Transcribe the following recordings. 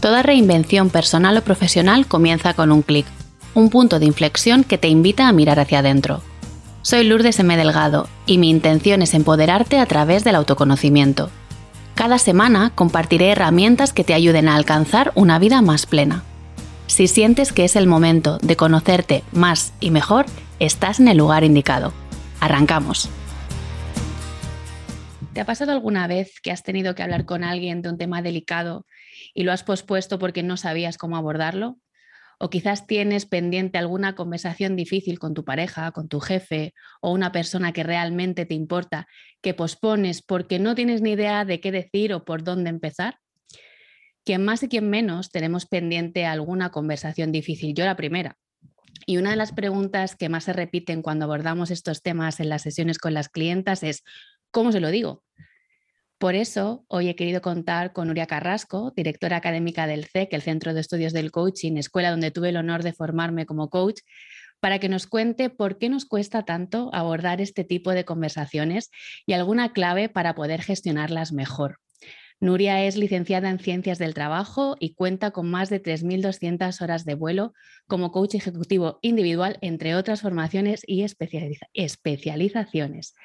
Toda reinvención personal o profesional comienza con un clic, un punto de inflexión que te invita a mirar hacia adentro. Soy Lourdes M. Delgado y mi intención es empoderarte a través del autoconocimiento. Cada semana compartiré herramientas que te ayuden a alcanzar una vida más plena. Si sientes que es el momento de conocerte más y mejor, estás en el lugar indicado. Arrancamos. ¿Te ha pasado alguna vez que has tenido que hablar con alguien de un tema delicado y lo has pospuesto porque no sabías cómo abordarlo? O quizás tienes pendiente alguna conversación difícil con tu pareja, con tu jefe o una persona que realmente te importa, que pospones porque no tienes ni idea de qué decir o por dónde empezar. Quien más y quien menos tenemos pendiente alguna conversación difícil. Yo la primera. Y una de las preguntas que más se repiten cuando abordamos estos temas en las sesiones con las clientas es, ¿cómo se lo digo? Por eso, hoy he querido contar con Nuria Carrasco, directora académica del CEC, el Centro de Estudios del Coaching, escuela donde tuve el honor de formarme como coach, para que nos cuente por qué nos cuesta tanto abordar este tipo de conversaciones y alguna clave para poder gestionarlas mejor. Nuria es licenciada en Ciencias del Trabajo y cuenta con más de 3.200 horas de vuelo como coach ejecutivo individual, entre otras formaciones y especializaciones.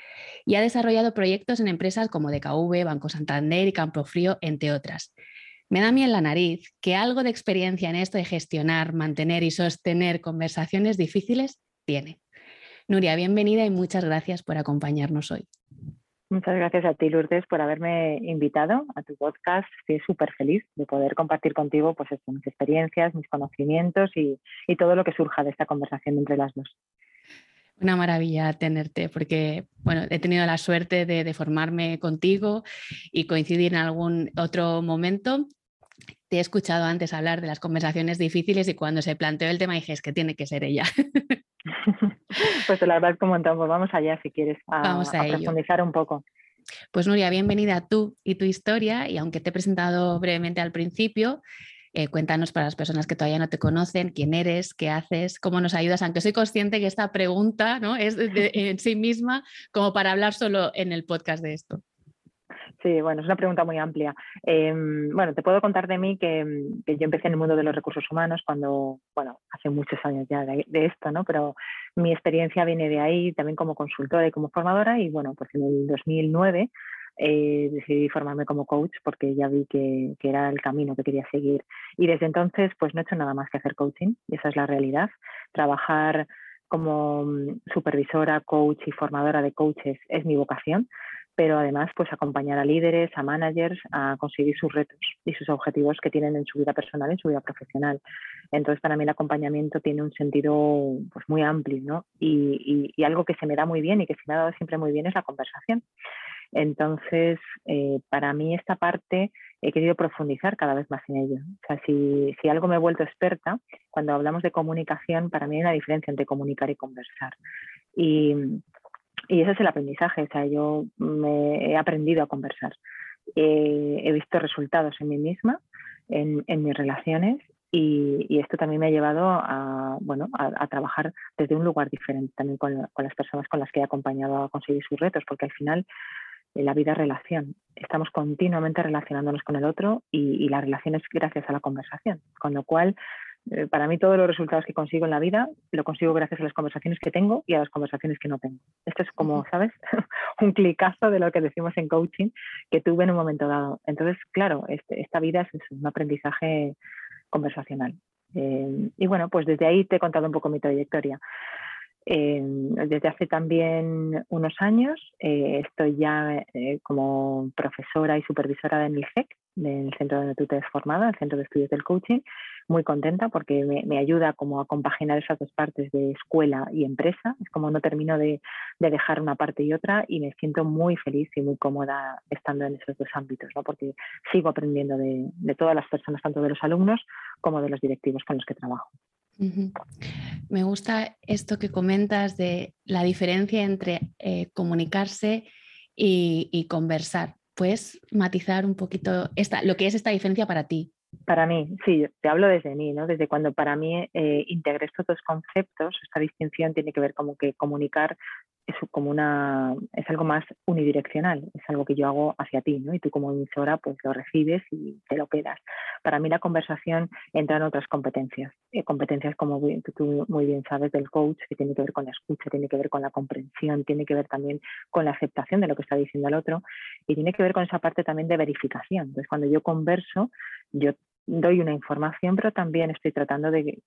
Y ha desarrollado proyectos en empresas como DKV, Banco Santander y Campofrío, entre otras. Me da miedo en la nariz que algo de experiencia en esto de gestionar, mantener y sostener conversaciones difíciles tiene. Nuria, bienvenida y muchas gracias por acompañarnos hoy. Muchas gracias a ti, Lourdes, por haberme invitado a tu podcast. Estoy súper feliz de poder compartir contigo pues, mis experiencias, mis conocimientos y, todo lo que surja de esta conversación entre las dos. Una maravilla tenerte, porque bueno, he tenido la suerte de, de formarme contigo y coincidir en algún otro momento te he escuchado antes hablar de las conversaciones difíciles y cuando se planteó el tema dije, es que tiene que ser ella. pues te la agradezco un montón, pues vamos allá si quieres a, profundizar un poco. Pues Nuria, bienvenida tú y tu historia y aunque te he presentado brevemente al principio, eh, cuéntanos para las personas que todavía no te conocen quién eres, qué haces, cómo nos ayudas, aunque soy consciente que esta pregunta ¿no? es en sí misma como para hablar solo en el podcast de esto. Sí, bueno, es una pregunta muy amplia. Em, bueno, te puedo contar de mí que, yo empecé en el mundo de los recursos humanos cuando, bueno, hace muchos años ya de, esto, ¿no? Pero mi experiencia viene de ahí, también como consultora y como formadora, y bueno, pues en el 2009 eh, decidí formarme como coach porque ya vi que, que, era el camino que quería seguir. Y desde entonces, pues no he hecho nada más que hacer coaching, y esa es la realidad. Trabajar como supervisora, coach y formadora de coaches es mi vocación pero además pues acompañar a líderes, a managers a conseguir sus retos y sus objetivos que tienen en su vida personal y en su vida profesional. Entonces para mí el acompañamiento tiene un sentido pues muy amplio ¿no? y, algo que se me da muy bien y que se me ha dado siempre muy bien es la conversación. Entonces, eh, para mí esta parte he querido profundizar cada vez más en ello. O sea, si, si, algo me he vuelto experta, cuando hablamos de comunicación, para mí hay una diferencia entre comunicar y conversar. Y, y ese es el aprendizaje, o sea, yo he aprendido a conversar. he visto resultados en mí misma, en, mis relaciones y, esto también me ha llevado a, bueno, a, trabajar desde un lugar diferente también con, las personas con las que he acompañado a conseguir sus retos, porque al final eh, la vida es relación. Estamos continuamente relacionándonos con el otro y, y la relación es gracias a la conversación, con lo cual eh, para mí todos los resultados que consigo en la vida lo consigo gracias a las conversaciones que tengo y a las conversaciones que no tengo. Esto es como, ¿sabes? un clicazo de lo que decimos en coaching que tuve en un momento dado. Entonces, claro, este, esta vida es un aprendizaje conversacional. Eh, y bueno, pues desde ahí te he contado un poco mi trayectoria. Eh, desde hace también unos años estoy ya como profesora y supervisora en el CEC, del centro donde tú te has formado, el Centro de Estudios del Coaching, muy contenta porque me, ayuda como a compaginar esas dos partes de escuela y empresa. Es como no termino de, dejar una parte y otra y me siento muy feliz y muy cómoda estando en esos dos ámbitos, ¿no? porque sigo aprendiendo de, todas las personas, tanto de los alumnos como de los directivos con los que trabajo. Me gusta esto que comentas de la diferencia entre eh, comunicarse y, y, conversar. ¿Puedes matizar un poquito esta, lo que es esta diferencia para ti? Para mí, sí, te hablo desde mí, ¿no? Desde cuando para mí eh, integré estos dos conceptos, esta distinción tiene que ver como que comunicar es como una es algo más unidireccional, es algo que yo hago hacia ti, ¿no? Y tú como emisora pues lo recibes y te lo quedas. Para mí la conversación entra en otras competencias, eh, competencias como tú muy bien sabes del coach, que tiene que ver con la escucha, tiene que ver con la comprensión, tiene que ver también con la aceptación de lo que está diciendo el otro y tiene que ver con esa parte también de verificación. Entonces cuando yo converso, yo doy una información, pero también estoy tratando de,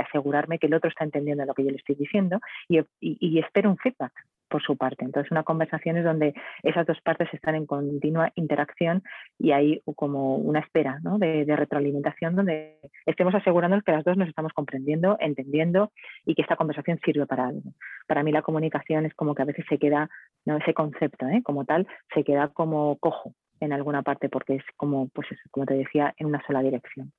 asegurarme que el otro está entendiendo lo que yo le estoy diciendo y, espero un feedback por su parte. Entonces, una conversación es donde esas dos partes están en continua interacción y hay como una espera de, retroalimentación donde estemos asegurándonos que las dos nos estamos comprendiendo, entendiendo y que esta conversación sirve para algo. Para mí la comunicación es como que a veces se queda, ¿no? ese concepto ¿eh? como tal, se queda como cojo en alguna parte porque es como, pues como te decía, en una sola dirección.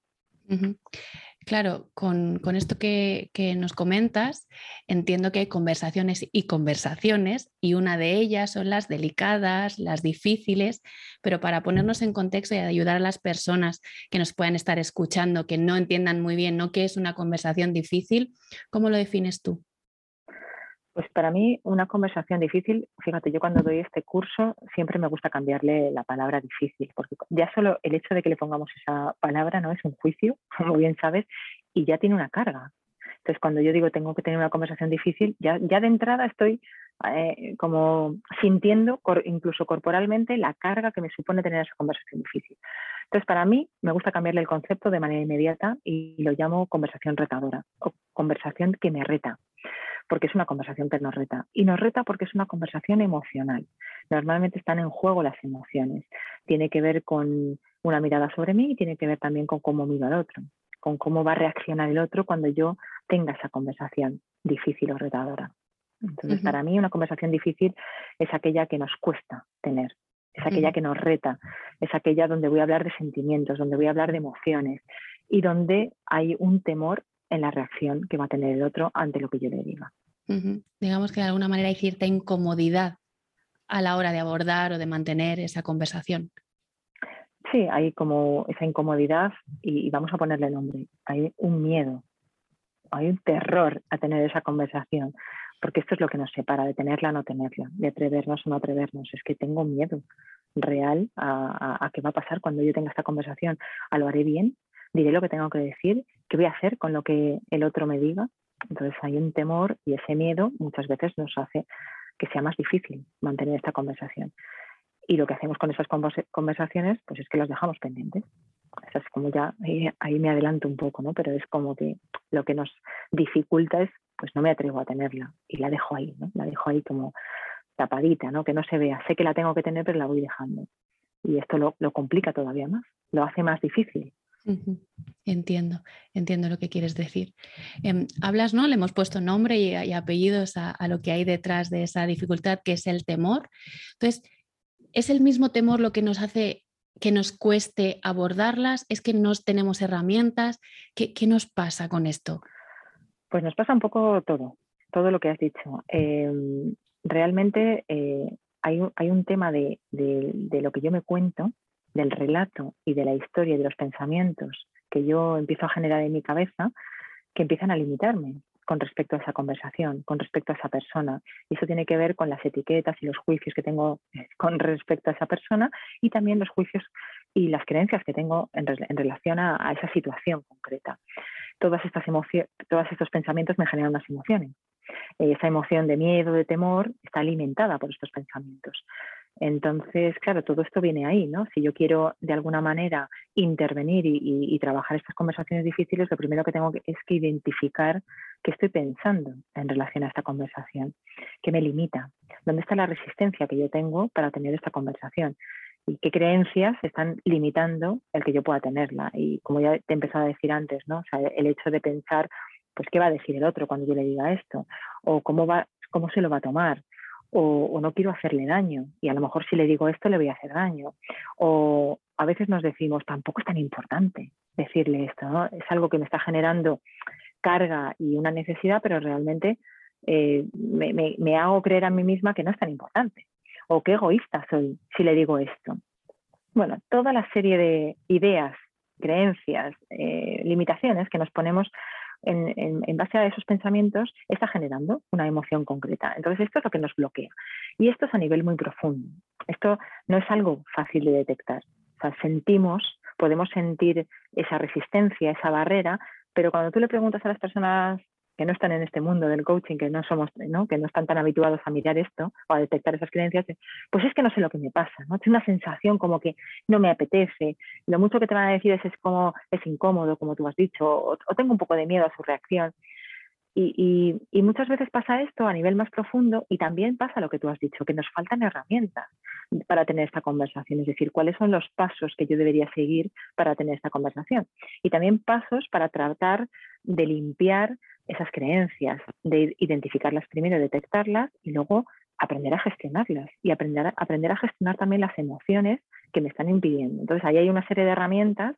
Claro, con, esto que, nos comentas, entiendo que hay conversaciones y conversaciones, y una de ellas son las delicadas, las difíciles, pero para ponernos en contexto y ayudar a las personas que nos puedan estar escuchando, que no entiendan muy bien ¿no? qué es una conversación difícil, ¿cómo lo defines tú? Pues para mí una conversación difícil, fíjate, yo cuando doy este curso siempre me gusta cambiarle la palabra difícil, porque ya solo el hecho de que le pongamos esa palabra no es un juicio, como bien sabes, y ya tiene una carga. Entonces cuando yo digo tengo que tener una conversación difícil, ya, ya de entrada estoy eh, como sintiendo incluso corporalmente la carga que me supone tener esa conversación difícil. Entonces para mí me gusta cambiarle el concepto de manera inmediata y lo llamo conversación retadora o conversación que me reta porque es una conversación que nos reta. Y nos reta porque es una conversación emocional. Normalmente están en juego las emociones. Tiene que ver con una mirada sobre mí y tiene que ver también con cómo miro al otro, con cómo va a reaccionar el otro cuando yo tenga esa conversación difícil o retadora. Entonces, para mí una conversación difícil es aquella que nos cuesta tener, es aquella que nos reta, es aquella donde voy a hablar de sentimientos, donde voy a hablar de emociones y donde hay un temor en la reacción que va a tener el otro ante lo que yo le diga. Digamos que de alguna manera hay cierta incomodidad a la hora de abordar o de mantener esa conversación. Sí, hay como esa incomodidad y, vamos a ponerle nombre. Hay un miedo, hay un terror a tener esa conversación, porque esto es lo que nos separa de tenerla o no tenerla, de atrevernos o no atrevernos. Es que tengo miedo real a, a qué va a pasar cuando yo tenga esta conversación. ¿A lo haré bien? Diré lo que tengo que decir, qué voy a hacer con lo que el otro me diga. Entonces hay un temor y ese miedo muchas veces nos hace que sea más difícil mantener esta conversación. Y lo que hacemos con esas conversaciones, pues es que las dejamos pendientes. es como ya, ahí, me adelanto un poco, ¿no? Pero es como que lo que nos dificulta es, pues no me atrevo a tenerla y la dejo ahí, ¿no? La dejo ahí como tapadita, ¿no? Que no se vea. Sé que la tengo que tener, pero la voy dejando. Y esto lo, lo complica todavía más, lo hace más difícil. Entiendo, entiendo lo que quieres decir. Em, hablas, ¿no? Le hemos puesto nombre y, apellidos a, lo que hay detrás de esa dificultad, que es el temor. Entonces, ¿es el mismo temor lo que nos hace que nos cueste abordarlas? ¿Es que no tenemos herramientas? ¿Qué, nos pasa con esto? Pues nos pasa un poco todo, todo lo que has dicho. Em, realmente eh, hay, un, tema de, de lo que yo me cuento del relato y de la historia y de los pensamientos que yo empiezo a generar en mi cabeza que empiezan a limitarme con respecto a esa conversación, con respecto a esa persona. Y eso tiene que ver con las etiquetas y los juicios que tengo eh, con respecto a esa persona y también los juicios y las creencias que tengo en, relación a, esa situación concreta. Todas estas todos estos pensamientos me generan unas emociones. esa emoción de miedo, de temor, está alimentada por estos pensamientos. Entonces, claro, todo esto viene ahí, ¿no? Si yo quiero de alguna manera intervenir y, trabajar estas conversaciones difíciles, lo primero que tengo que, es que identificar qué estoy pensando en relación a esta conversación, qué me limita, dónde está la resistencia que yo tengo para tener esta conversación y qué creencias están limitando el que yo pueda tenerla. Y como ya te he empezado a decir antes, ¿no? O sea, el hecho de pensar, pues, ¿qué va a decir el otro cuando yo le diga esto? O cómo, va, cómo se lo va a tomar o, no quiero hacerle daño y a lo mejor si le digo esto le voy a hacer daño. O a veces nos decimos, tampoco es tan importante decirle esto, es algo que me está generando carga y una necesidad, pero realmente eh, me, hago creer a mí misma que no es tan importante. O qué egoísta soy si le digo esto. Bueno, toda la serie de ideas creencias, eh, limitaciones que nos ponemos en, base a esos pensamientos, está generando una emoción concreta. Entonces, esto es lo que nos bloquea. Y esto es a nivel muy profundo. Esto no es algo fácil de detectar. O sea, sentimos, podemos sentir esa resistencia, esa barrera, pero cuando tú le preguntas a las personas que no están en este mundo del coaching, que no somos, que no están tan habituados a mirar esto o a detectar esas creencias, pues es que no sé lo que me pasa, ¿no? Tengo una sensación como que no me apetece, lo mucho que te van a decir es, es como es incómodo, como tú has dicho, o, tengo un poco de miedo a su reacción. Y, muchas veces pasa esto a nivel más profundo y también pasa lo que tú has dicho, que nos faltan herramientas para tener esta conversación, es decir, cuáles son los pasos que yo debería seguir para tener esta conversación. Y también pasos para tratar de limpiar esas creencias, de identificarlas primero, detectarlas y luego aprender a gestionarlas y aprender, aprender a gestionar también las emociones que me están impidiendo. Entonces, ahí hay una serie de herramientas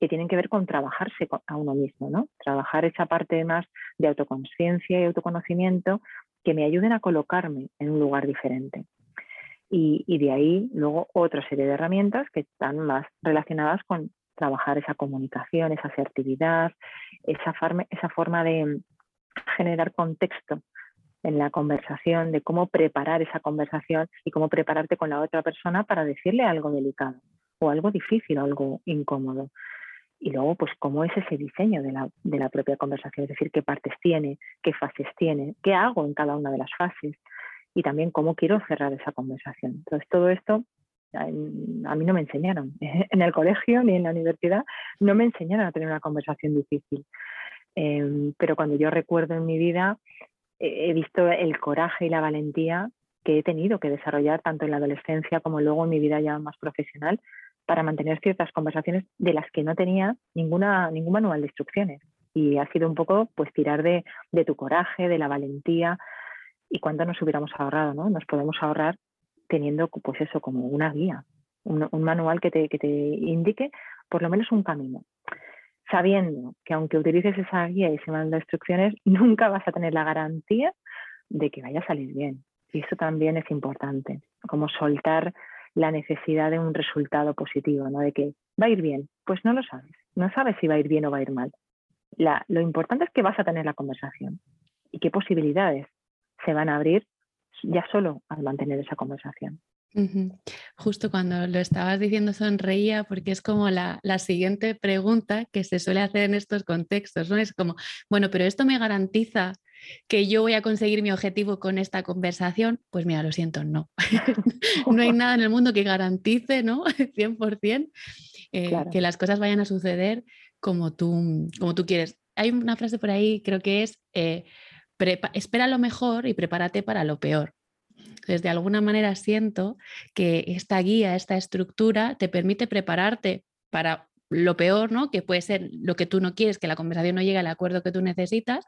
que tienen que ver con trabajarse a uno mismo, ¿no? Trabajar esa parte más de autoconciencia y autoconocimiento que me ayuden a colocarme en un lugar diferente. Y, y, de ahí luego otra serie de herramientas que están más relacionadas con trabajar esa comunicación, esa asertividad, esa, esa forma de generar contexto en la conversación, de cómo preparar esa conversación y cómo prepararte con la otra persona para decirle algo delicado o algo difícil o algo incómodo. Y luego, pues, cómo es ese diseño de la, de la propia conversación, es decir, qué partes tiene, qué fases tiene, qué hago en cada una de las fases y también cómo quiero cerrar esa conversación. Entonces, todo esto a mí no me enseñaron. En el colegio ni en la universidad no me enseñaron a tener una conversación difícil. Em, pero cuando yo recuerdo en mi vida, he visto el coraje y la valentía que he tenido que desarrollar tanto en la adolescencia como luego en mi vida ya más profesional para mantener ciertas conversaciones de las que no tenía ninguna, ningún manual de instrucciones. Y ha sido un poco pues tirar de, de tu coraje, de la valentía y cuánto nos hubiéramos ahorrado, ¿no? Nos podemos ahorrar teniendo pues eso como una guía, un, manual que te, que te indique por lo menos un camino, sabiendo que aunque utilices esa guía y ese manual de instrucciones, nunca vas a tener la garantía de que vaya a salir bien. Y eso también es importante, como soltar la necesidad de un resultado positivo, ¿no? De que va a ir bien, pues no lo sabes, no sabes si va a ir bien o va a ir mal. Lo importante es que vas a tener la conversación y qué posibilidades se van a abrir ya solo al mantener esa conversación. Justo cuando lo estabas diciendo sonreía porque es como la, siguiente pregunta que se suele hacer en estos contextos, ¿no? Es como, bueno, pero esto me garantiza que yo voy a conseguir mi objetivo con esta conversación, pues mira, lo siento, no. no hay nada en el mundo que garantice, ¿no? 100% eh, que las cosas vayan a suceder como tú, como tú quieres. Hay una frase por ahí, creo que es, eh, espera lo mejor y prepárate para lo peor. Entonces, de alguna manera siento que esta guía, esta estructura te permite prepararte para lo peor, ¿no? Que puede ser lo que tú no quieres, que la conversación no llegue al acuerdo que tú necesitas,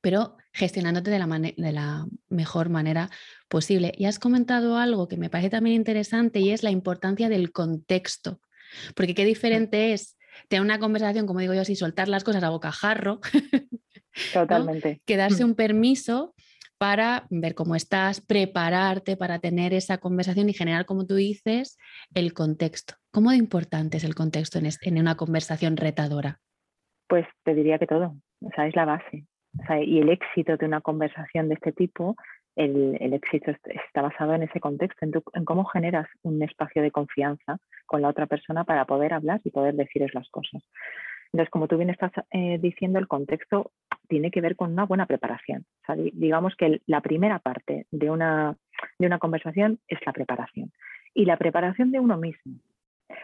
pero gestionándote de la, de la, mejor manera posible. Y has comentado algo que me parece también interesante y es la importancia del contexto, porque qué diferente es tener una conversación, como digo yo así, soltar las cosas a bocajarro, Totalmente. Que darse mm. un permiso para ver cómo estás, prepararte para tener esa conversación y generar, como tú dices, el contexto. ¿Cómo de importante es el contexto en, una conversación retadora? Pues te diría que todo, o sea, es la base. y el éxito de una conversación de este tipo, el, éxito está basado en ese contexto, en, cómo generas un espacio de confianza con la otra persona para poder hablar y poder decirles las cosas. Entonces, como tú bien estás eh, diciendo, el contexto tiene que ver con una buena preparación. digamos que la primera parte de una, de una conversación es la preparación. Y la preparación de uno mismo,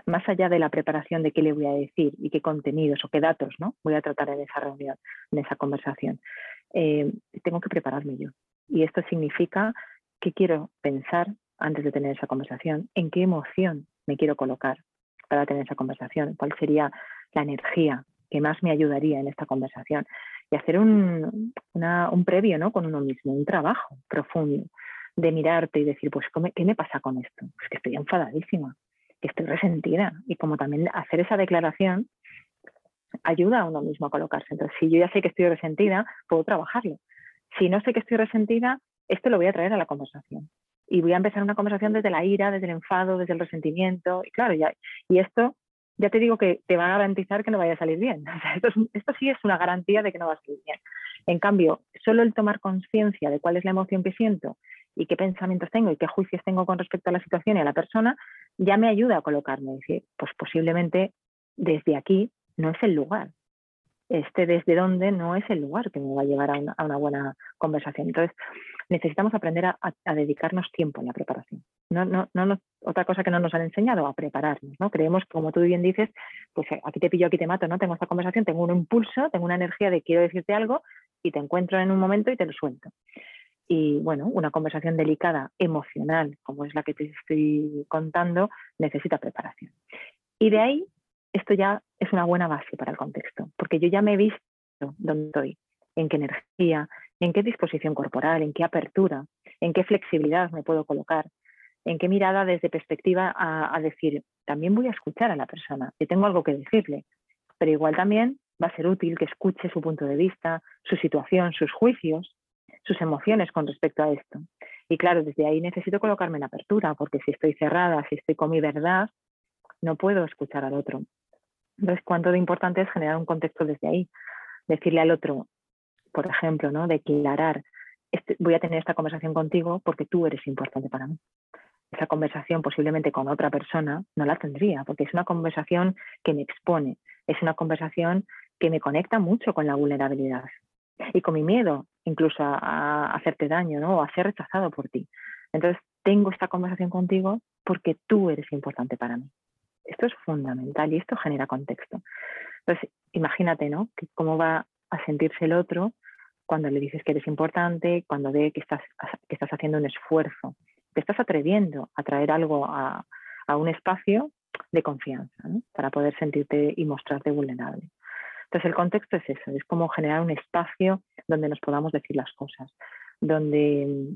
más allá de la preparación de qué le voy a decir y qué contenidos o qué datos ¿no? voy a tratar en esa reunión, en esa conversación, eh, tengo que prepararme yo. Y esto significa qué quiero pensar antes de tener esa conversación, en qué emoción me quiero colocar para tener esa conversación, cuál sería la energía que más me ayudaría en esta conversación y hacer un, previo ¿no? con uno mismo, un trabajo profundo de mirarte y decir, pues, ¿qué me pasa con esto? Pues que estoy enfadadísima, que estoy resentida. Y como también hacer esa declaración ayuda a uno mismo a colocarse. Entonces, si yo ya sé que estoy resentida, puedo trabajarlo. Si no sé que estoy resentida, esto lo voy a traer a la conversación. Y voy a empezar una conversación desde la ira, desde el enfado, desde el resentimiento. Y claro, ya, y esto ya te digo que te va a garantizar que no vaya a salir bien. esto, esto, sí es una garantía de que no va a salir bien. En cambio, solo el tomar conciencia de cuál es la emoción que siento y qué pensamientos tengo y qué juicios tengo con respecto a la situación y a la persona, ya me ayuda a colocarme. y Decir, pues posiblemente desde aquí no es el lugar. Este desde dónde no es el lugar que me va a llevar a una, buena conversación. Entonces, necesitamos aprender a, dedicarnos tiempo en la preparación. No, no, no, otra cosa que no nos han enseñado, a prepararnos. ¿no? Creemos, como tú bien dices, pues eh, aquí te pillo, aquí te mato, ¿no? Tengo esta conversación, tengo un impulso, tengo una energía de quiero decirte algo y te encuentro en un momento y te lo suelto. Y bueno, una conversación delicada, emocional, como es la que te estoy contando, necesita preparación. Y de ahí esto ya es una buena base para el contexto, porque yo ya me he visto dónde estoy, en qué energía, en qué disposición corporal, en qué apertura, en qué flexibilidad me puedo colocar, en qué mirada desde perspectiva a, decir, también voy a escuchar a la persona, que tengo algo que decirle, pero igual también va a ser útil que escuche su punto de vista, su situación, sus juicios, sus emociones con respecto a esto. Y claro, desde ahí necesito colocarme en apertura, porque si estoy cerrada, si estoy con mi verdad, no puedo escuchar al otro. Entonces, cuánto de importante es generar un contexto desde ahí. Decirle al otro, por ejemplo, ¿no? declarar, este, voy a tener esta conversación contigo porque tú eres importante para mí. Esa conversación posiblemente con otra persona no la tendría, porque es una conversación que me expone, es una conversación que me conecta mucho con la vulnerabilidad y con mi miedo incluso a, hacerte daño ¿no? o a ser rechazado por ti. Entonces, tengo esta conversación contigo porque tú eres importante para mí. Esto es fundamental y esto genera contexto. Entonces, imagínate, ¿no? Cómo va a sentirse el otro cuando le dices que eres importante, cuando ve que estás, haciendo un esfuerzo, te estás atreviendo a traer algo a, un espacio de confianza, para poder sentirte y mostrarte vulnerable. Entonces, el contexto es eso, es como generar un espacio donde nos podamos decir las cosas, donde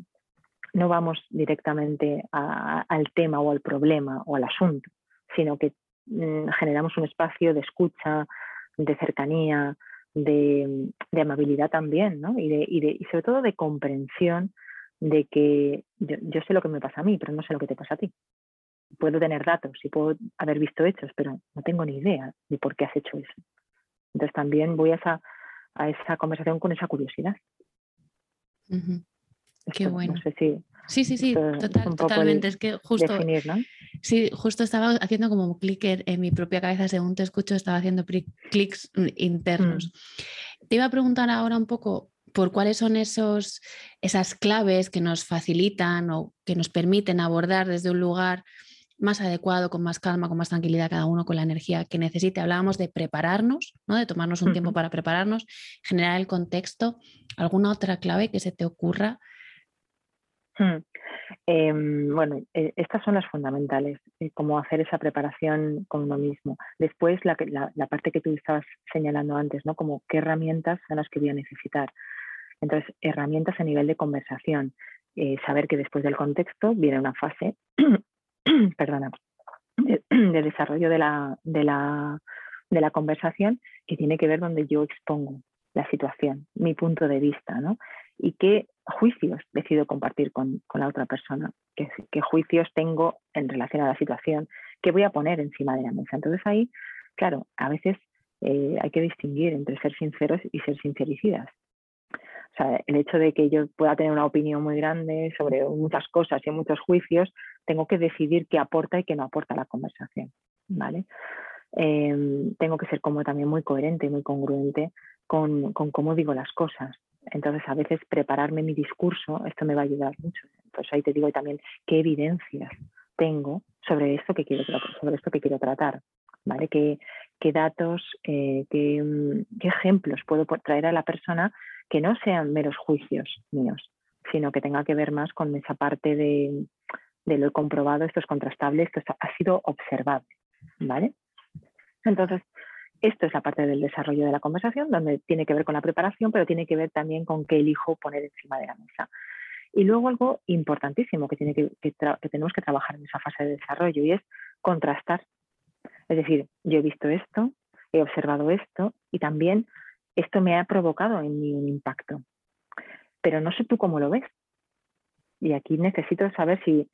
no vamos directamente al tema o al problema o al asunto, sino que mm, generamos un espacio de escucha, de cercanía, de, amabilidad también, ¿no? Y, de, y, sobre todo de comprensión de que yo, sé lo que me pasa a mí, pero no sé lo que te pasa a ti. Puedo tener datos y puedo haber visto hechos, pero no tengo ni idea de por qué has hecho eso. Entonces también voy a esa, a esa conversación con esa curiosidad. Qué bueno. Sí, sí, sí, totalmente. Es que justo, sí, justo estaba haciendo como un clic en mi propia cabeza, según te escucho, estaba haciendo clics internos. Mm. Te iba a preguntar ahora un poco por cuáles son esos, esas claves que nos facilitan o que nos permiten abordar desde un lugar más adecuado, con más calma, con más tranquilidad, cada uno con la energía que necesite. Hablábamos de prepararnos, ¿no? de tomarnos un tiempo para prepararnos, generar el contexto. ¿Alguna otra clave que se te ocurra? Hmm. Em, bueno, eh, estas son las fundamentales, eh, como hacer esa preparación con uno mismo. Después, la, parte que tú estabas señalando antes, ¿no? Como qué herramientas son las que voy a necesitar. Entonces, herramientas a nivel de conversación. Eh, saber que después del contexto viene una fase perdona, de, desarrollo de, la, de la conversación que tiene que ver donde yo expongo la situación, mi punto de vista, ¿no? Y qué juicios decido compartir con, la otra persona, qué, qué, juicios tengo en relación a la situación, qué voy a poner encima de la mesa. Entonces ahí, claro, a veces eh, hay que distinguir entre ser sinceros y ser sincericidas. O sea, el hecho de que yo pueda tener una opinión muy grande sobre muchas cosas y muchos juicios, tengo que decidir qué aporta y qué no aporta a la conversación, ¿vale? Em, tengo que ser como también muy coherente y muy congruente con, con, cómo digo las cosas. Entonces, a veces prepararme mi discurso, esto me va a ayudar mucho. Entonces, ahí te digo también qué evidencias tengo sobre esto que quiero, sobre esto que quiero tratar, ¿vale? ¿Qué, qué datos, eh, qué, qué, ejemplos puedo traer a la persona que no sean meros juicios míos, sino que tenga que ver más con esa parte de, lo he comprobado, esto es contrastable, esto ha sido observable, ¿vale? Entonces, esto es la parte del desarrollo de la conversación, donde tiene que ver con la preparación, pero tiene que ver también con qué elijo poner encima de la mesa. Y luego algo importantísimo que, tenemos que trabajar en esa fase de desarrollo y es contrastar. Es decir, yo he visto esto, he observado esto y también esto me ha provocado en mí un impacto. Pero no sé tú cómo lo ves. Y aquí necesito saber si,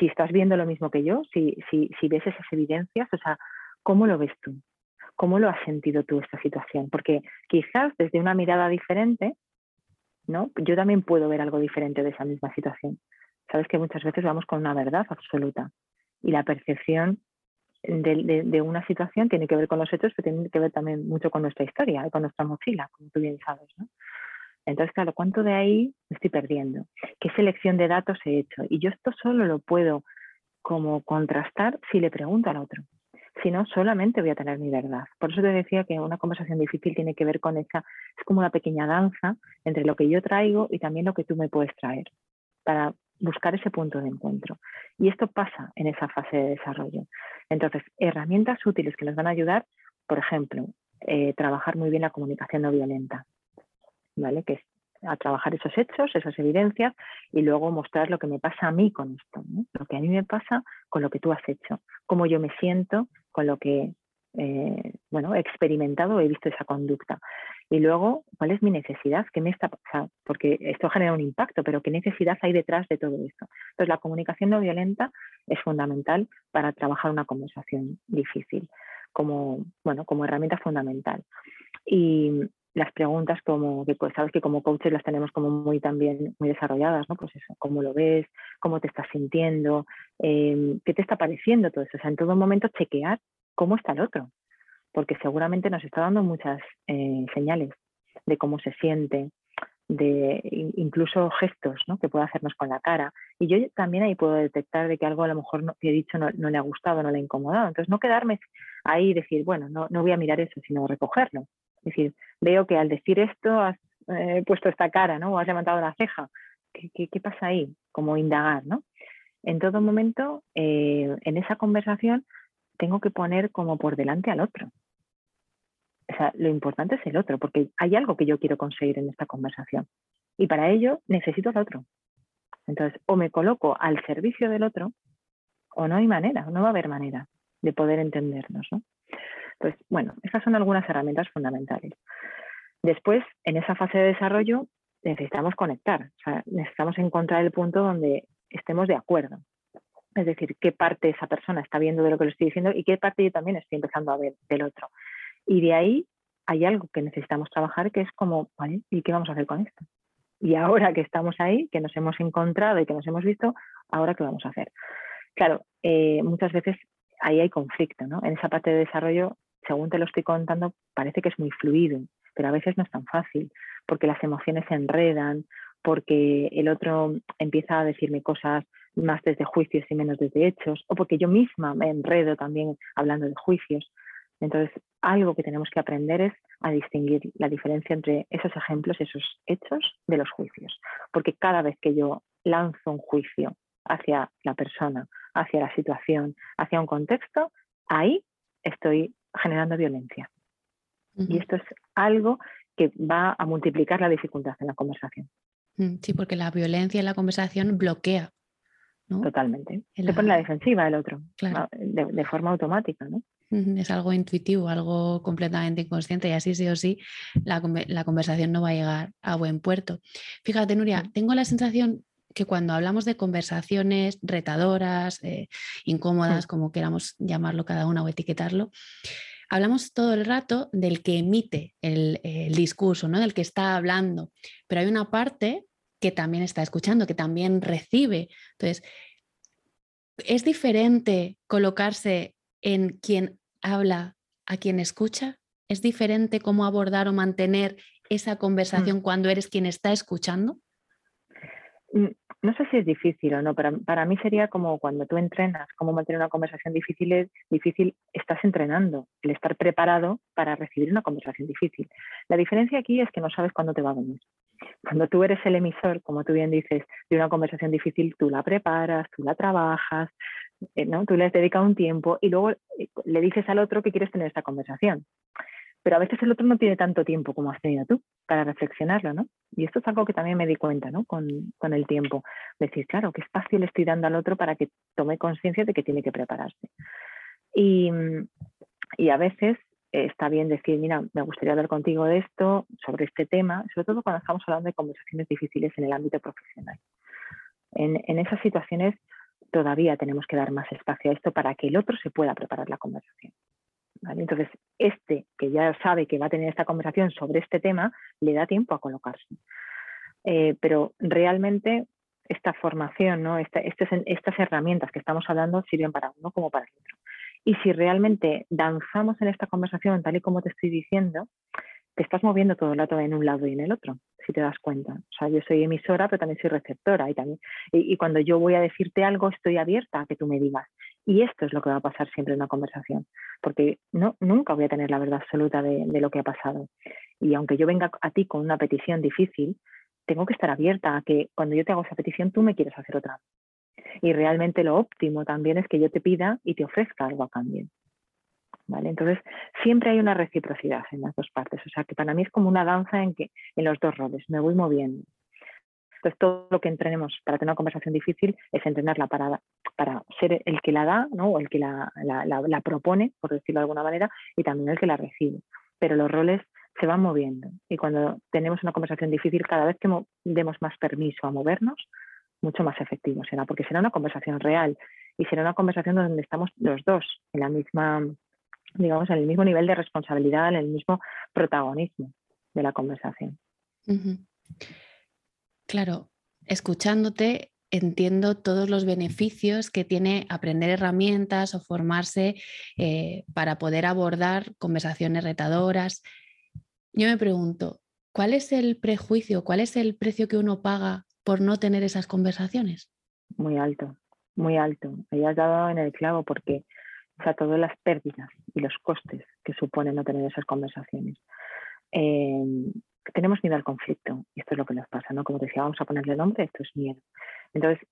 estás viendo lo mismo que yo, si, ves esas evidencias, o sea, ¿cómo lo ves tú? ¿Cómo lo has sentido tú esta situación? Porque quizás desde una mirada diferente, ¿no? Yo también puedo ver algo diferente de esa misma situación. Sabes que muchas veces vamos con una verdad absoluta y la percepción de, una situación tiene que ver con los hechos, pero tiene que ver también mucho con nuestra historia con nuestra mochila, como tú bien sabes. ¿no? Entonces, claro, ¿cuánto de ahí me estoy perdiendo? ¿Qué selección de datos he hecho? Y yo esto solo lo puedo como contrastar si le pregunto al otro. Si no, solamente voy a tener mi verdad. Por eso te decía que una conversación difícil tiene que ver con esa, es como una pequeña danza entre lo que yo traigo y también lo que tú me puedes traer, para buscar ese punto de encuentro. Y esto pasa en esa fase de desarrollo. Entonces, herramientas útiles que nos van a ayudar, por ejemplo, eh, trabajar muy bien la comunicación no violenta, ¿vale? Que es a trabajar esos hechos, esas evidencias y luego mostrar lo que me pasa a mí con esto, lo que a mí me pasa con lo que tú has hecho, cómo yo me siento con lo que eh, bueno, he experimentado he visto esa conducta. Y luego, ¿cuál es mi necesidad? ¿Qué me está, porque esto genera un impacto, pero ¿qué necesidad hay detrás de todo esto? Entonces, la comunicación no violenta es fundamental para trabajar una conversación difícil, como, bueno, como herramienta fundamental. Y las preguntas como que pues, sabes que como coaches las tenemos como muy también muy desarrolladas, ¿no? Pues eso, cómo lo ves, cómo te estás sintiendo, em, qué te está pareciendo todo eso. O sea, en todo momento chequear cómo está el otro, porque seguramente nos está dando muchas eh, señales de cómo se siente, de incluso gestos ¿no? que puede hacernos con la cara. Y yo también ahí puedo detectar de que algo a lo mejor no, he dicho no, le ha gustado, no le ha incomodado. Entonces, no quedarme ahí y decir, bueno, no, no voy a mirar eso, sino recogerlo. Es decir, veo que al decir esto has eh, puesto esta cara, ¿no? O has levantado la ceja. ¿Qué, qué, pasa ahí? Como indagar, ¿no? En todo momento, eh, en esa conversación, tengo que poner como por delante al otro. O sea, lo importante es el otro, porque hay algo que yo quiero conseguir en esta conversación. Y para ello necesito al otro. Entonces, o me coloco al servicio del otro, o no hay manera, no va a haber manera de poder entendernos. ¿no? Entonces, bueno, estas son algunas herramientas fundamentales. Después, en esa fase de desarrollo, necesitamos conectar, necesitamos encontrar el punto donde estemos de acuerdo. Es decir, qué parte esa persona está viendo de lo que le estoy diciendo y qué parte yo también estoy empezando a ver del otro. Y de ahí hay algo que necesitamos trabajar que es como, ¿vale? ¿Y qué vamos a hacer con esto? Y ahora que estamos ahí, que nos hemos encontrado y que nos hemos visto, ¿ahora qué vamos a hacer? Claro, eh, muchas veces ahí hay conflicto, ¿no? En esa parte de desarrollo, según te lo estoy contando, parece que es muy fluido, pero a veces no es tan fácil, porque las emociones se enredan, porque el otro empieza a decirme cosas más desde juicios y menos desde hechos, o porque yo misma me enredo también hablando de juicios. Entonces, algo que tenemos que aprender es a distinguir la diferencia entre esos ejemplos, esos hechos, de los juicios. Porque cada vez que yo lanzo un juicio hacia la persona, hacia la situación, hacia un contexto, ahí estoy generando violencia. Y esto es algo que va a multiplicar la dificultad en la conversación. Mm, sí, porque la violencia en la conversación bloquea Totalmente. Se pone la defensiva el otro, de, forma automática, ¿no? Es algo intuitivo, algo completamente inconsciente y así sí o sí la, conversación no va a llegar a buen puerto. Fíjate, Nuria, tengo la sensación que cuando hablamos de conversaciones retadoras, eh, incómodas, como queramos llamarlo cada una o etiquetarlo, hablamos todo el rato del que emite el, el, discurso, ¿no? del que está hablando, pero hay una parte que también está escuchando, que también recibe. Entonces, ¿es diferente colocarse en quien habla a quien escucha? ¿Es diferente cómo abordar o mantener esa mm. conversación cuando eres quien está escuchando? No sé si es difícil o no, pero para mí sería como cuando tú entrenas, cómo mantener una conversación difícil es difícil, estás entrenando, el estar preparado para recibir una conversación difícil. La diferencia aquí es que no sabes cuándo te va a venir. Cuando tú eres el emisor, como tú bien dices, de una conversación difícil, tú la preparas, tú la trabajas, eh, ¿no? tú le dedicas un tiempo y luego eh, le dices al otro que quieres tener esta conversación. Pero a veces el otro no tiene tanto tiempo como has tenido tú para reflexionarlo, ¿no? Y esto es algo que también me di cuenta, ¿no? Con, con el tiempo. Decir, claro, qué espacio le estoy dando al otro para que tome conciencia de que tiene que prepararse. Y, y a veces está bien decir, mira, me gustaría hablar contigo de esto, sobre este tema, sobre todo cuando estamos hablando de conversaciones difíciles en el ámbito profesional. En, esas situaciones todavía tenemos que dar más espacio a esto para que el otro se pueda preparar la conversación. Entonces, este que ya sabe que va a tener esta conversación sobre este tema, le da tiempo a colocarse. Eh, pero realmente esta formación, ¿no? Estas herramientas que estamos hablando sirven para uno como para el otro. Y si realmente danzamos en esta conversación tal y como te estoy diciendo, te estás moviendo todo el rato en un lado y en el otro, si te das cuenta. O sea, yo soy emisora, pero también soy receptora. Y, también, y, cuando yo voy a decirte algo, estoy abierta a que tú me digas. Y esto es lo que va a pasar siempre en una conversación, porque no, nunca voy a tener la verdad absoluta de, lo que ha pasado. Y aunque yo venga a ti con una petición difícil, tengo que estar abierta a que cuando yo te hago esa petición, tú me quieres hacer otra. Y realmente lo óptimo también es que yo te pida y te ofrezca algo a cambio. ¿Vale? Entonces, siempre hay una reciprocidad en las dos partes. O sea, que para mí es como una danza en, que, en los dos roles, me voy moviendo. Entonces, todo lo que entrenemos para tener una conversación difícil es entrenarla para, para ser el que la da ¿no? o el que la, propone, por decirlo de alguna manera, y también el que la recibe. Pero los roles se van moviendo. Y cuando tenemos una conversación difícil, cada vez que demos más permiso a movernos, mucho más efectivo será, porque será una conversación real y será una conversación donde estamos los dos en la misma, digamos, en el mismo nivel de responsabilidad, en el mismo protagonismo de la conversación. Claro, escuchándote entiendo todos los beneficios que tiene aprender herramientas o formarse eh, para poder abordar conversaciones retadoras. Yo me pregunto, ¿cuál es el prejuicio, cuál es el precio que uno paga por no tener esas conversaciones? Muy alto, muy alto. Ahí has dado en el clavo porque, o sea, todas las pérdidas y los costes que supone no tener esas conversaciones. Em, tenemos miedo al conflicto, y esto es lo que nos pasa, ¿no? Como decía, vamos a ponerle nombre, esto es miedo. Entonces,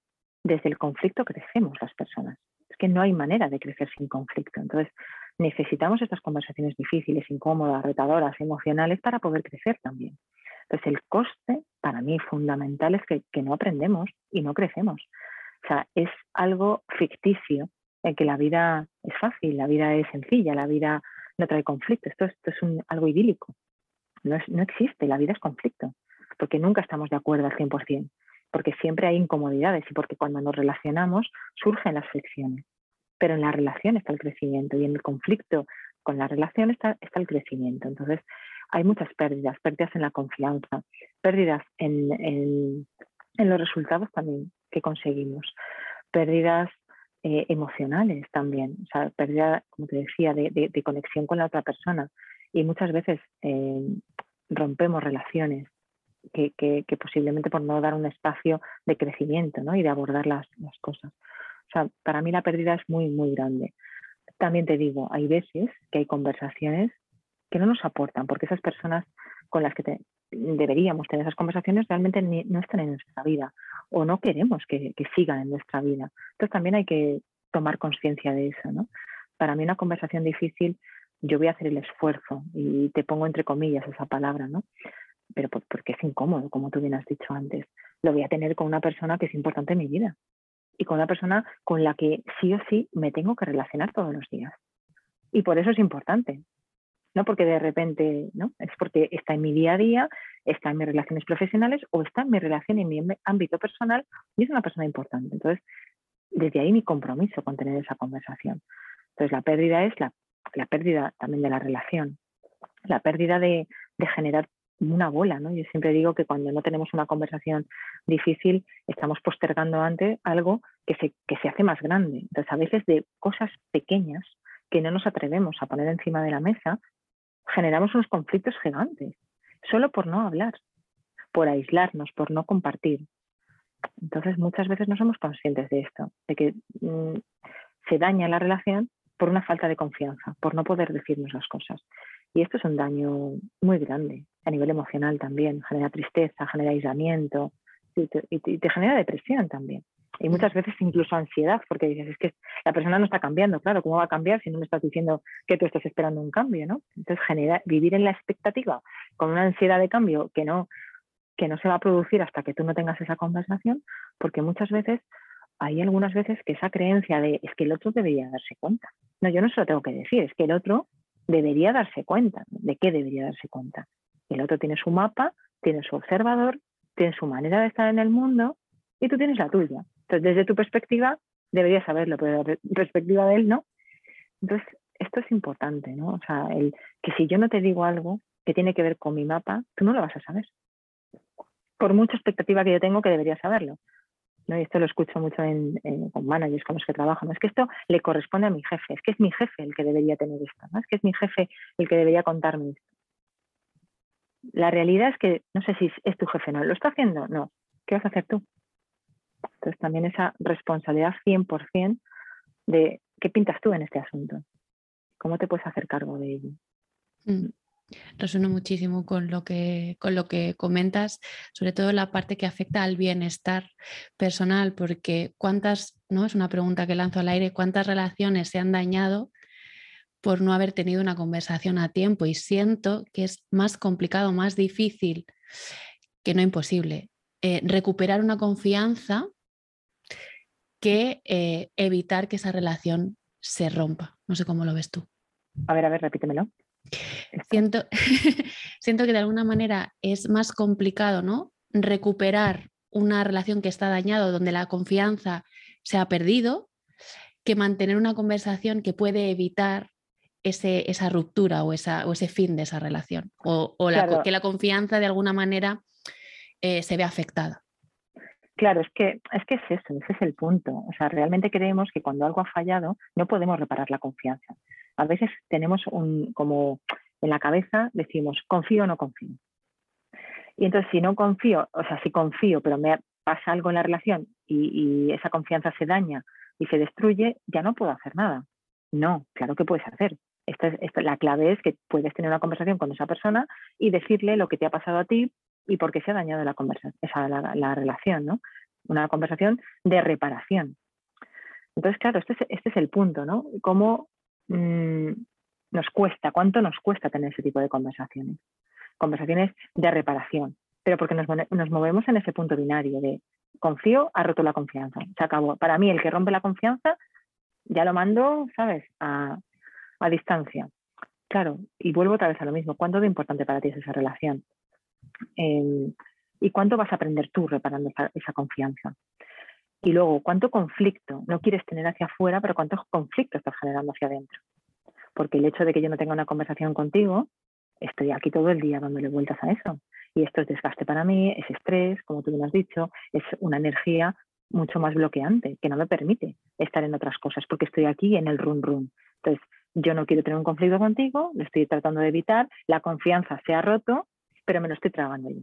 desde el conflicto crecemos las personas. Es que no hay manera de crecer sin conflicto. Entonces, necesitamos estas conversaciones difíciles, incómodas, retadoras, emocionales para poder crecer también. Entonces, el coste para mí fundamental es que, no aprendemos y no crecemos. O sea, es algo ficticio en que la vida es fácil, la vida es sencilla, la vida no trae conflicto. Esto, esto es algo idílico. No, no existe, la vida es conflicto, porque nunca estamos de acuerdo al 100%, porque siempre hay incomodidades y porque cuando nos relacionamos surgen las fricciones. Pero en la relación está el crecimiento y en el conflicto con la relación está, está el crecimiento. Entonces, hay muchas pérdidas, pérdidas en la confianza, pérdidas en, los resultados también que conseguimos, pérdidas eh, emocionales también, o sea, pérdida, como te decía, de, conexión con la otra persona. Y muchas veces eh, rompemos relaciones que, posiblemente por no dar un espacio de crecimiento y de abordar las, las cosas. O sea, para mí la pérdida es muy, muy grande. También te digo, hay veces que hay conversaciones que no nos aportan, porque esas personas con las que deberíamos tener esas conversaciones realmente no están en nuestra vida o no queremos que, sigan en nuestra vida. Entonces también hay que tomar conciencia de eso. ¿no? Para mí una conversación difícil, yo voy a hacer el esfuerzo y te pongo entre comillas esa palabra, ¿no? pero porque es incómodo, como tú bien has dicho antes. Lo voy a tener con una persona que es importante en mi vida y con una persona con la que sí o sí me tengo que relacionar todos los días. Y por eso es importante, no porque de repente, ¿no? Es porque está en mi día a día, está en mis relaciones profesionales o está en mi relación en mi ámbito personal y es una persona importante. Entonces, desde ahí mi compromiso con tener esa conversación. Entonces, la pérdida es la, pérdida también de la relación, la pérdida de, generar una bola, ¿no? Yo siempre digo que cuando no tenemos una conversación difícil, estamos postergando antes algo que se, que se hace más grande. Entonces, a veces de cosas pequeñas que no nos atrevemos a poner encima de la mesa, generamos unos conflictos gigantes, solo por no hablar, por aislarnos, por no compartir. Entonces muchas veces no somos conscientes de esto, de que mm, se daña la relación por una falta de confianza, por no poder decirnos las cosas. Y esto es un daño muy grande, a nivel emocional también, genera tristeza, genera aislamiento y te genera depresión también. Y muchas veces incluso ansiedad, porque dices, es que la persona no está cambiando, claro, ¿cómo va a cambiar si no me estás diciendo que tú estás esperando un cambio, ¿no? Entonces, genera, vivir en la expectativa con una ansiedad de cambio que no, que no se va a producir hasta que tú no tengas esa conversación, porque muchas veces hay algunas veces que esa creencia de es que el otro debería darse cuenta. No, yo no se lo tengo que decir, es que el otro debería darse cuenta. ¿De qué debería darse cuenta? El otro tiene su mapa, tiene su observador, tiene su manera de estar en el mundo y tú tienes la tuya. Entonces, desde tu perspectiva, deberías saberlo, pero desde la perspectiva de él, no. Entonces, es esto es importante, ¿no? O sea, el, que si yo no te digo algo que tiene que ver con mi mapa, tú no lo vas a saber. Por mucha expectativa que yo tengo que debería saberlo. ¿No? Y esto lo escucho mucho en, con managers con los que trabajo. ¿no? Es que esto le corresponde a mi jefe, es que es mi jefe el que debería tener esto, ¿no? es que es mi jefe el que debería contarme esto. La realidad es que no sé si es tu jefe, ¿no? ¿Lo está haciendo? No. ¿Qué vas a hacer tú? Entonces también esa responsabilidad 100% de qué pintas tú en este asunto. ¿Cómo te puedes hacer cargo de ello? Mm. Resueno muchísimo con lo, que, con lo que comentas, sobre todo la parte que afecta al bienestar personal, porque cuántas, ¿no? Es una pregunta que lanzo al aire, ¿cuántas relaciones se han dañado por no haber tenido una conversación a tiempo? Y siento que es más complicado, más difícil, que no imposible, eh, recuperar una confianza que eh, evitar que esa relación se rompa. No sé cómo lo ves tú. A ver, a ver, repítemelo. Siento, siento que de alguna manera es más complicado, ¿no? Recuperar una relación que está dañada, donde la confianza se ha perdido, que mantener una conversación que puede evitar ese, esa ruptura o, esa, o ese fin de esa relación, o, que la confianza de alguna manera eh, se ve afectada. Claro, es que, es que es eso, ese es el punto. O sea, realmente creemos que cuando algo ha fallado no podemos reparar la confianza a veces tenemos un, como en la cabeza, decimos, confío o no confío. Y entonces, si no confío, o sea, si confío, pero me pasa algo en la relación y, esa confianza se daña y se destruye, ya no puedo hacer nada. No, claro que puedes hacer. la clave es que puedes tener una conversación con esa persona y decirle lo que te ha pasado a ti y por qué se ha dañado la, esa, la, relación, ¿no? Una conversación de reparación. Entonces, claro, este es, este es el punto, ¿no? Cómo Mm, nos cuesta, cuánto nos cuesta tener ese tipo de conversaciones. Conversaciones de reparación, pero porque nos, movemos en ese punto binario de confío, ha roto la confianza, se acabó. Para mí, el que rompe la confianza, ya lo mando, ¿sabes?, a, distancia. Claro, y vuelvo otra vez a lo mismo. ¿Cuánto de importante para ti es esa relación? Em, ¿Y cuánto vas a aprender tú reparando esa, confianza? Y luego, ¿cuánto conflicto no quieres tener hacia afuera, pero cuánto conflicto estás generando hacia adentro? Porque el hecho de que yo no tenga una conversación contigo, estoy aquí todo el día dándole vueltas a eso. Y esto es desgaste para mí, es estrés, como tú me has dicho, es una energía mucho más bloqueante, que no me permite estar en otras cosas, porque estoy aquí en el run run. Entonces, yo no quiero tener un conflicto contigo, lo estoy tratando de evitar, la confianza se ha roto, pero me lo estoy tragando yo.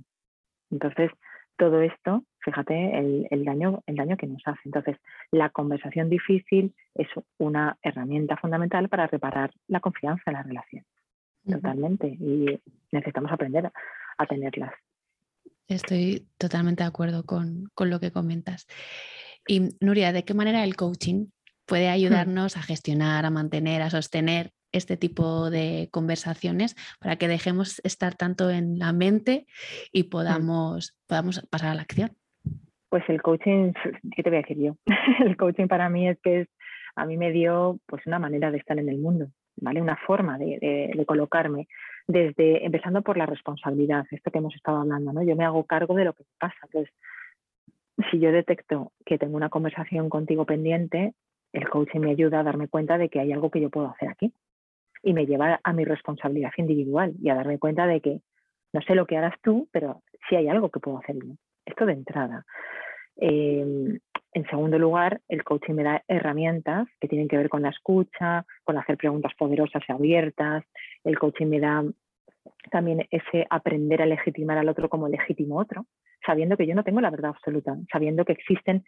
Entonces, todo esto, fíjate el, daño, el daño que nos hace. Entonces, la conversación difícil es una herramienta fundamental para reparar la confianza en la relación. Totalmente. Y necesitamos aprender a, tenerlas. Estoy totalmente de acuerdo con, con, lo que comentas. Y Nuria, ¿de qué manera el coaching puede hmm. ayudarnos a gestionar, a mantener, a sostener este tipo de conversaciones para que dejemos estar tanto en la mente y mm. podamos, podamos pasar a la acción. Pues el coaching, ¿qué te voy a decir yo? el coaching para mí es que es, a mí me dio pues una manera de estar en el mundo, ¿vale? Una forma de, de, colocarme, desde empezando por la responsabilidad, esto que hemos estado hablando, ¿no? Yo me hago cargo de lo que pasa. Entonces, si yo detecto que tengo una conversación contigo pendiente, el coaching me ayuda a darme cuenta de que hay algo que yo puedo hacer aquí y me lleva a mi responsabilidad individual y a darme cuenta de que no sé lo que harás tú, pero sí hay algo que puedo hacer yo. Esto de entrada. Em, en segundo lugar, el coaching me da herramientas que tienen que ver con la escucha, con hacer preguntas poderosas y abiertas. El coaching me da también ese aprender a legitimar al otro como legítimo otro, sabiendo que yo no tengo la verdad absoluta, sabiendo que existen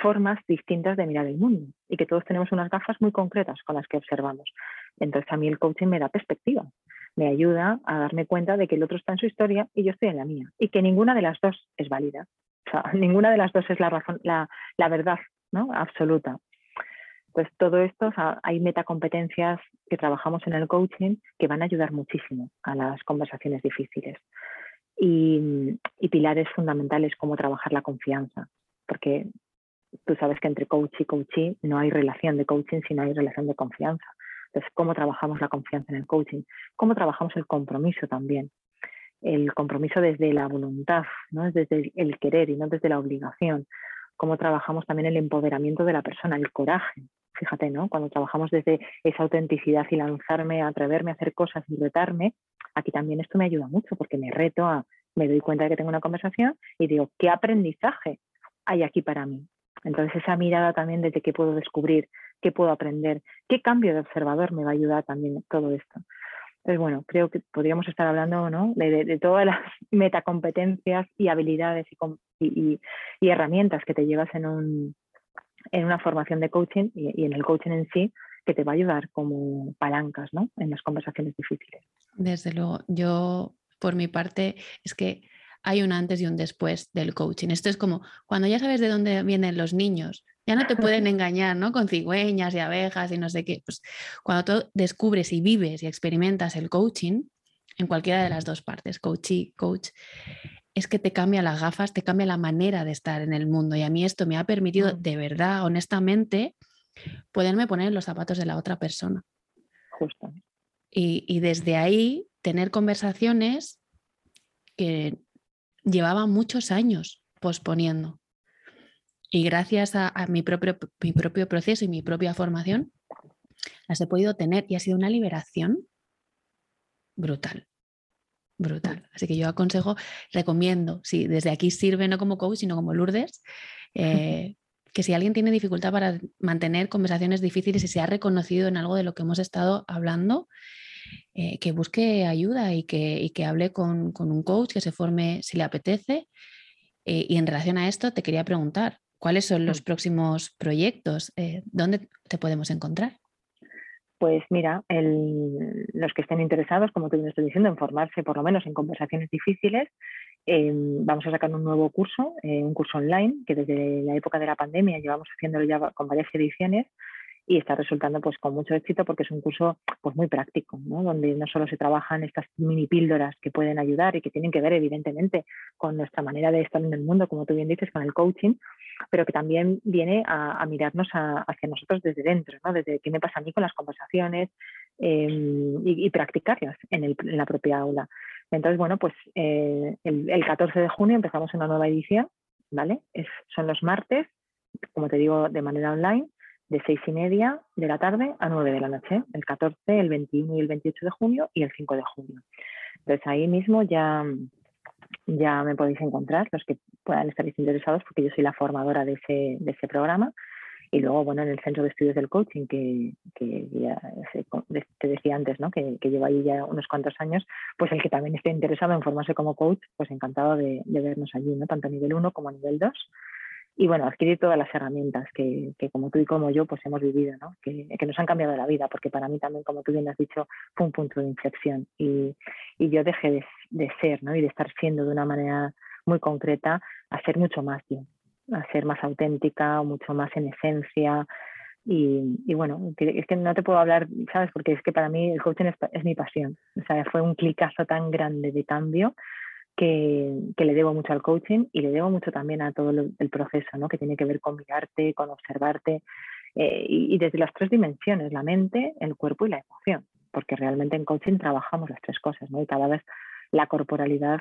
formas distintas de mirar el mundo y que todos tenemos unas gafas muy concretas con las que observamos. Entonces a mí el coaching me da perspectiva, me ayuda a darme cuenta de que el otro está en su historia y yo estoy en la mía y que ninguna de las dos es válida. O sea, ninguna de las dos es la razón, la, verdad ¿no? absoluta. Pues todo esto, hay metacompetencias que trabajamos en el coaching que van a ayudar muchísimo a las conversaciones difíciles. Y, pilares fundamentales como trabajar la confianza, porque tú sabes que entre coach y coachee no hay relación de coaching, sino hay relación de confianza. Entonces, ¿cómo trabajamos la confianza en el coaching? ¿Cómo trabajamos el compromiso también? El compromiso desde la voluntad, ¿no? desde el querer y no desde la obligación. cómo trabajamos también el empoderamiento de la persona, el coraje. Fíjate, ¿no? Cuando trabajamos desde esa autenticidad y lanzarme, atreverme a hacer cosas y retarme, aquí también esto me ayuda mucho porque me reto a, me doy cuenta de que tengo una conversación y digo, ¿qué aprendizaje hay aquí para mí? Entonces esa mirada también desde qué puedo descubrir, qué puedo aprender, qué cambio de observador me va a ayudar también todo esto. Entonces, bueno, creo que podríamos estar hablando ¿no? de, todas las metacompetencias y habilidades y, herramientas que te llevas en, un, en una formación de coaching y, en el coaching en sí, que te va a ayudar como palancas ¿no? en las conversaciones difíciles. Desde luego, yo por mi parte es que hay un antes y un después del coaching. Esto es como cuando ya sabes de dónde vienen los niños, ya no te pueden engañar, ¿no? Con cigüeñas y abejas y no sé qué. Pues cuando tú descubres y vives y experimentas el coaching, en cualquiera de las dos partes, coach y coach, es que te cambia las gafas, te cambia la manera de estar en el mundo. Y a mí esto me ha permitido, de verdad, honestamente, poderme poner en los zapatos de la otra persona. Justo. Y, y desde ahí tener conversaciones que llevaba muchos años posponiendo. Y gracias a, mi, propio, mi propio proceso y mi propia formación, las he podido tener y ha sido una liberación brutal, brutal. Así que yo aconsejo, recomiendo, si desde aquí sirve no como coach, sino como Lourdes, eh, que si alguien tiene dificultad para mantener conversaciones difíciles y se ha reconocido en algo de lo que hemos estado hablando, eh, que busque ayuda y que, que hable con, un coach, que se forme si le apetece. Eh, y en relación a esto, te quería preguntar, ¿cuáles son los próximos proyectos? Eh, ¿Dónde te podemos encontrar? Pues mira, los que estén interesados, como tú me estoy diciendo, en formarse por lo menos en conversaciones difíciles, em, vamos a sacar un nuevo curso, un curso online, que desde la época de la pandemia llevamos haciéndolo ya con varias ediciones, y está resultando pues con mucho éxito porque es un curso pues muy práctico, ¿no? donde no solo se trabajan estas mini píldoras que pueden ayudar y que tienen que ver evidentemente con nuestra manera de estar en el mundo, como tú bien dices, con el coaching, pero que también viene a, mirarnos hacia nosotros desde dentro, ¿no? desde qué me pasa a mí con las conversaciones em, y, practicarlas en, el, en, la propia aula. Entonces, bueno, pues eh, el, 14 de junio empezamos una nueva edición, ¿vale? son los martes, como te digo, de manera online de seis y media de la tarde a nueve de la noche, el 14, el 21 y el 28 de junio y el 5 de junio. Entonces ahí mismo ya, ya me podéis encontrar los que puedan estar interesados porque yo soy la formadora de ese, de ese programa. Y luego, bueno, en el Centro de Estudios del Coaching, que, que ya te decía antes, ¿no? que, que llevo ahí ya unos cuantos años, pues el que también esté interesado en formarse como coach, pues encantado de, de vernos allí, ¿no? tanto a nivel 1 como a nivel 2 y bueno, adquirir todas las herramientas que, como tú y como yo pues hemos vivido, ¿no? que, nos han cambiado la vida, porque para mí también, como tú bien has dicho, fue un punto de inflexión y, yo dejé de, ser ¿no? y de estar siendo de una manera muy concreta a ser mucho más yo, a ser más auténtica, mucho más en esencia. Y, y bueno, es que no te puedo hablar, ¿sabes? Porque es que para mí el coaching es, es mi pasión. O sea, fue un clicazo tan grande de cambio que, le debo mucho al coaching y le debo mucho también a todo el proceso, ¿no? que tiene que ver con mirarte, con observarte eh, y, desde las tres dimensiones, la mente, el cuerpo y la emoción, porque realmente en coaching trabajamos las tres cosas ¿no? y cada vez la corporalidad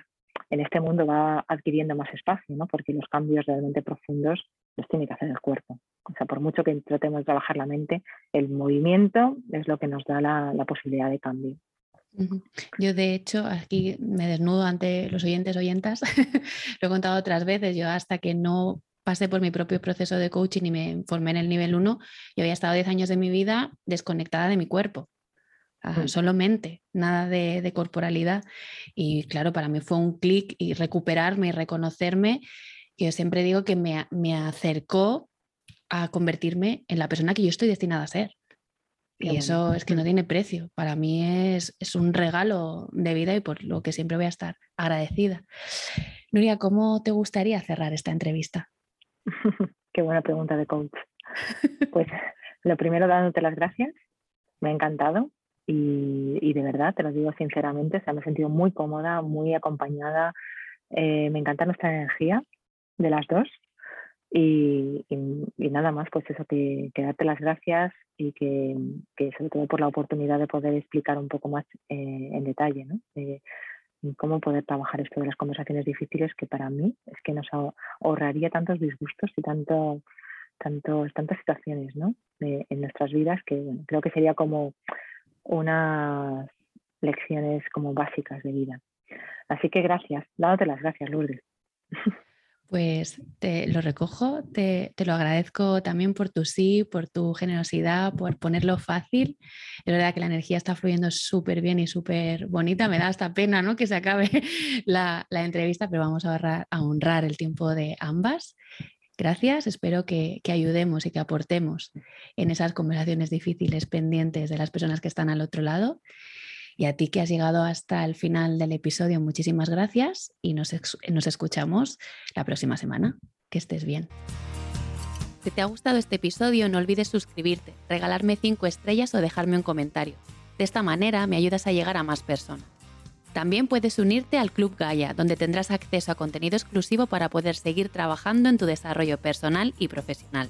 en este mundo va adquiriendo más espacio, ¿no? porque los cambios realmente profundos los tiene que hacer el cuerpo. O sea, por mucho que tratemos de trabajar la mente, el movimiento es lo que nos da la posibilidad de cambio. Yo de hecho aquí me desnudo ante los oyentes oyentas, lo he contado otras veces, yo hasta que no pasé por mi propio proceso de coaching y me formé en el nivel 1, yo había estado 10 años de mi vida desconectada de mi cuerpo, mm. solo mente, nada de, corporalidad. Y claro, para mí fue un clic y recuperarme y reconocerme, yo siempre digo que me, me acercó a convertirme en la persona que yo estoy destinada a ser. Y eso es que no tiene precio. Para mí es, un regalo de vida y por lo que siempre voy a estar agradecida. Nuria, ¿cómo te gustaría cerrar esta entrevista? Qué buena pregunta de coach. Pues lo primero dándote las gracias. Me ha encantado y, de verdad, te lo digo sinceramente, me he sentido muy cómoda, muy acompañada. Eh, me encanta nuestra energía de las dos y, nada más, pues eso, que, darte las gracias y que, sobre todo por la oportunidad de poder explicar un poco más eh, en detalle, ¿no? cómo poder trabajar esto de las conversaciones difíciles que para mí es que nos ahorraría tantos disgustos y tanto, tantos, tantas situaciones ¿no? en nuestras vidas que creo que sería como unas lecciones como básicas de vida. Así que gracias, dándote las gracias, Lourdes. Pues te lo recojo, te, lo agradezco también por tu sí, por tu generosidad, por ponerlo fácil. Es verdad que la energía está fluyendo súper bien y súper bonita. Me da hasta pena ¿no? que se acabe la, entrevista, pero vamos a, a, honrar el tiempo de ambas. Gracias, espero que, que ayudemos y que aportemos en esas conversaciones difíciles pendientes de las personas que están al otro lado. Y a ti que has llegado hasta el final del episodio, muchísimas gracias y nos, escuchamos la próxima semana. Que estés bien. Si te ha gustado este episodio, no olvides suscribirte, regalarme 5 estrellas o dejarme un comentario. De esta manera me ayudas a llegar a más personas. También puedes unirte al Club Gaia, donde tendrás acceso a contenido exclusivo para poder seguir trabajando en tu desarrollo personal y profesional.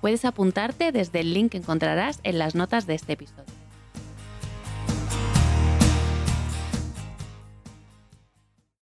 Puedes apuntarte desde el link que encontrarás en las notas de este episodio.